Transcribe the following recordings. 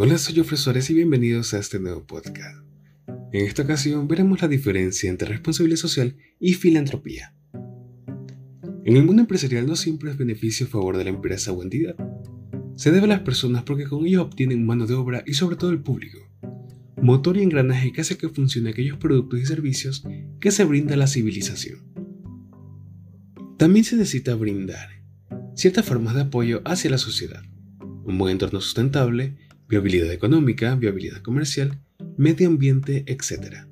Hola, soy Jofre Suárez y bienvenidos a este nuevo podcast. En esta ocasión veremos la diferencia entre responsabilidad social y filantropía. En el mundo empresarial no siempre es beneficio a favor de la empresa o entidad. Se debe a las personas porque con ellos obtienen mano de obra y sobre todo el público, motor y engranaje que hace que funcionen aquellos productos y servicios que se brinda a la civilización. También se necesita brindar ciertas formas de apoyo hacia la sociedad, un buen entorno sustentable, viabilidad económica, viabilidad comercial, medio ambiente, etc.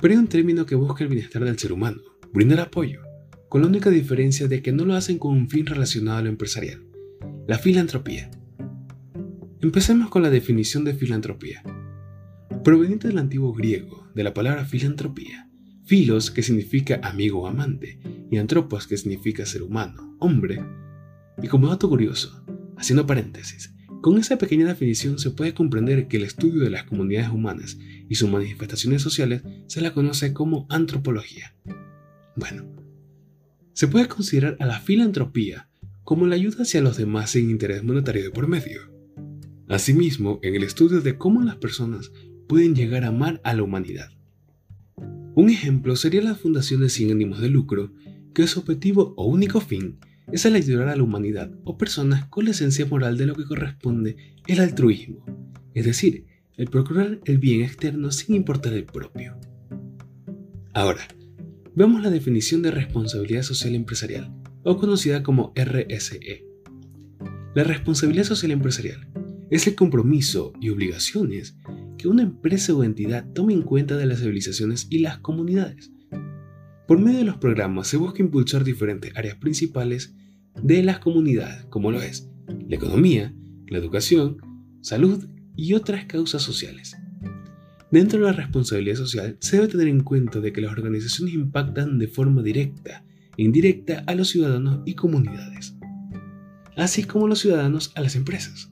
Pero hay un término que busca el bienestar del ser humano, brindar apoyo, con la única diferencia de que no lo hacen con un fin relacionado a lo empresarial, la filantropía. Empecemos con la definición de filantropía. Proveniente del antiguo griego, de la palabra filantropía, filos que significa amigo o amante, y antropos que significa ser humano, hombre. Y como dato curioso, haciendo paréntesis, con esa pequeña definición se puede comprender que el estudio de las comunidades humanas y sus manifestaciones sociales se la conoce como antropología. Bueno, se puede considerar a la filantropía como la ayuda hacia los demás sin interés monetario de por medio. Asimismo, en el estudio de cómo las personas pueden llegar a amar a la humanidad. Un ejemplo sería la fundación de sin ánimos de lucro, que su objetivo o único fin es el ayudar a la humanidad o personas con la esencia moral de lo que corresponde el altruismo, es decir, el procurar el bien externo sin importar el propio. Ahora, veamos la definición de responsabilidad social empresarial, o conocida como RSE. La responsabilidad social empresarial es el compromiso y obligaciones que una empresa o entidad tome en cuenta de las civilizaciones y las comunidades por medio de los programas se busca impulsar diferentes áreas principales de las comunidades, como lo es la economía, la educación, salud y otras causas sociales. Dentro de la responsabilidad social se debe tener en cuenta de que las organizaciones impactan de forma directa e indirecta a los ciudadanos y comunidades, así como los ciudadanos a las empresas.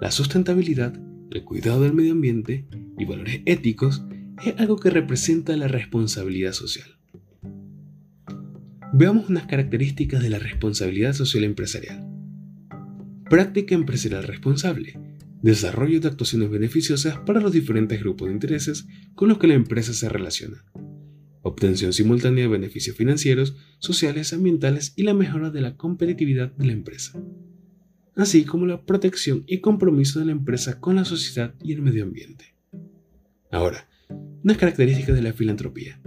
La sustentabilidad, el cuidado del medio ambiente y valores éticos es algo que representa la responsabilidad social. Veamos unas características de la responsabilidad social empresarial. Práctica empresarial responsable. Desarrollo de actuaciones beneficiosas para los diferentes grupos de intereses con los que la empresa se relaciona. Obtención simultánea de beneficios financieros, sociales, ambientales y la mejora de la competitividad de la empresa. Así como la protección y compromiso de la empresa con la sociedad y el medio ambiente. Ahora, unas características de la filantropía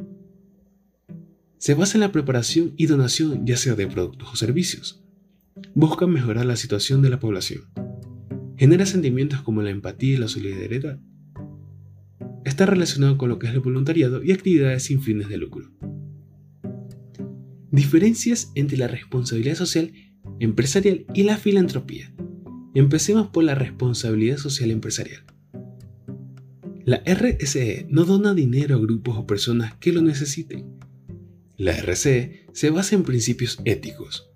se basa en la preparación y donación ya sea de productos o servicios. Busca mejorar la situación de la población. Genera sentimientos como la empatía y la solidaridad. Está relacionado con lo que es el voluntariado y actividades sin fines de lucro. Diferencias entre la responsabilidad social empresarial y la filantropía. Empecemos por la responsabilidad social empresarial. La RSE no dona dinero a grupos o personas que lo necesiten la RC se basa en principios éticos.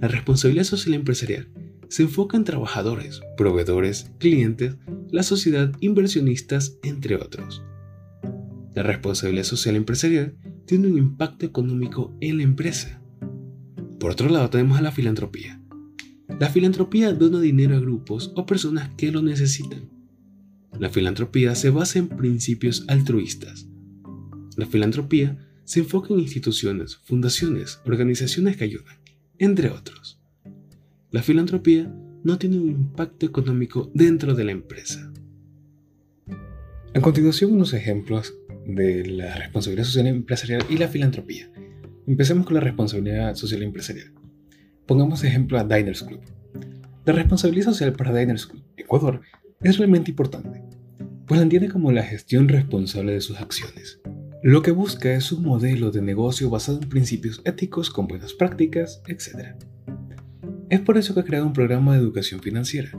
La responsabilidad social empresarial se enfoca en trabajadores, proveedores, clientes, la sociedad, inversionistas, entre otros. La responsabilidad social empresarial tiene un impacto económico en la empresa. Por otro lado tenemos a la filantropía. La filantropía dona dinero a grupos o personas que lo necesitan. La filantropía se basa en principios altruistas. La filantropía se enfoca en instituciones, fundaciones, organizaciones que ayudan, entre otros. La filantropía no tiene un impacto económico dentro de la empresa. A continuación, unos ejemplos de la responsabilidad social empresarial y la filantropía. Empecemos con la responsabilidad social empresarial. Pongamos ejemplo a Diners Club. La responsabilidad social para Diners Club, Ecuador, es realmente importante, pues la entiende como la gestión responsable de sus acciones. Lo que busca es un modelo de negocio basado en principios éticos con buenas prácticas, etc. Es por eso que ha creado un programa de educación financiera,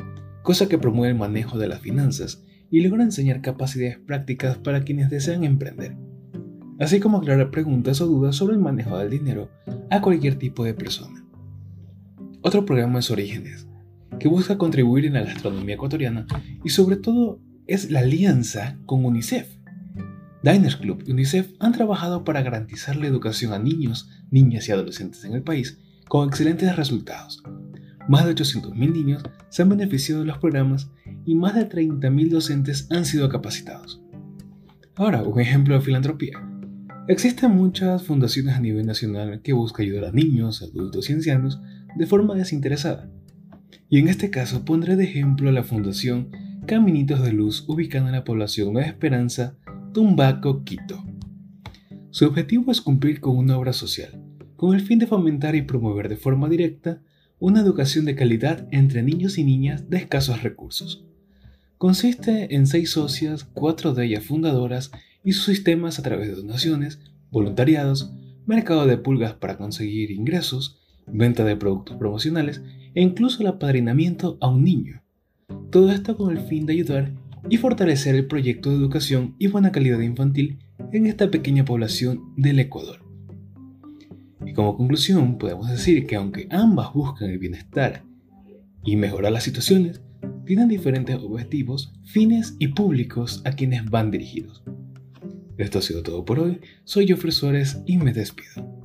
cosa que promueve el manejo de las finanzas y logra enseñar capacidades prácticas para quienes desean emprender, así como aclarar preguntas o dudas sobre el manejo del dinero a cualquier tipo de persona. Otro programa es Orígenes, que busca contribuir en la gastronomía ecuatoriana y sobre todo es la alianza con UNICEF Diners Club y UNICEF han trabajado para garantizar la educación a niños, niñas y adolescentes en el país con excelentes resultados, más de 800.000 niños se han beneficiado de los programas y más de 30.000 docentes han sido capacitados. Ahora, un ejemplo de filantropía. Existen muchas fundaciones a nivel nacional que buscan ayudar a niños, adultos y ancianos de forma desinteresada. Y en este caso pondré de ejemplo la Fundación Caminitos de Luz ubicada en la población Nueva Esperanza, Tumbaco, Quito. Su objetivo es cumplir con una obra social, con el fin de fomentar y promover de forma directa una educación de calidad entre niños y niñas de escasos recursos. Consiste en seis socias, cuatro de ellas fundadoras y sus sistemas a través de donaciones, voluntariados, mercado de pulgas para conseguir ingresos, venta de productos promocionales e incluso el apadrinamiento a un niño. Todo esto con el fin de ayudar y fortalecer el proyecto de educación y buena calidad infantil en esta pequeña población del Ecuador. Y como conclusión, podemos decir que aunque ambas buscan el bienestar y mejorar las situaciones, tienen diferentes objetivos, fines y públicos a quienes van dirigidos. Esto ha sido todo por hoy, soy Jofre Suárez y me despido.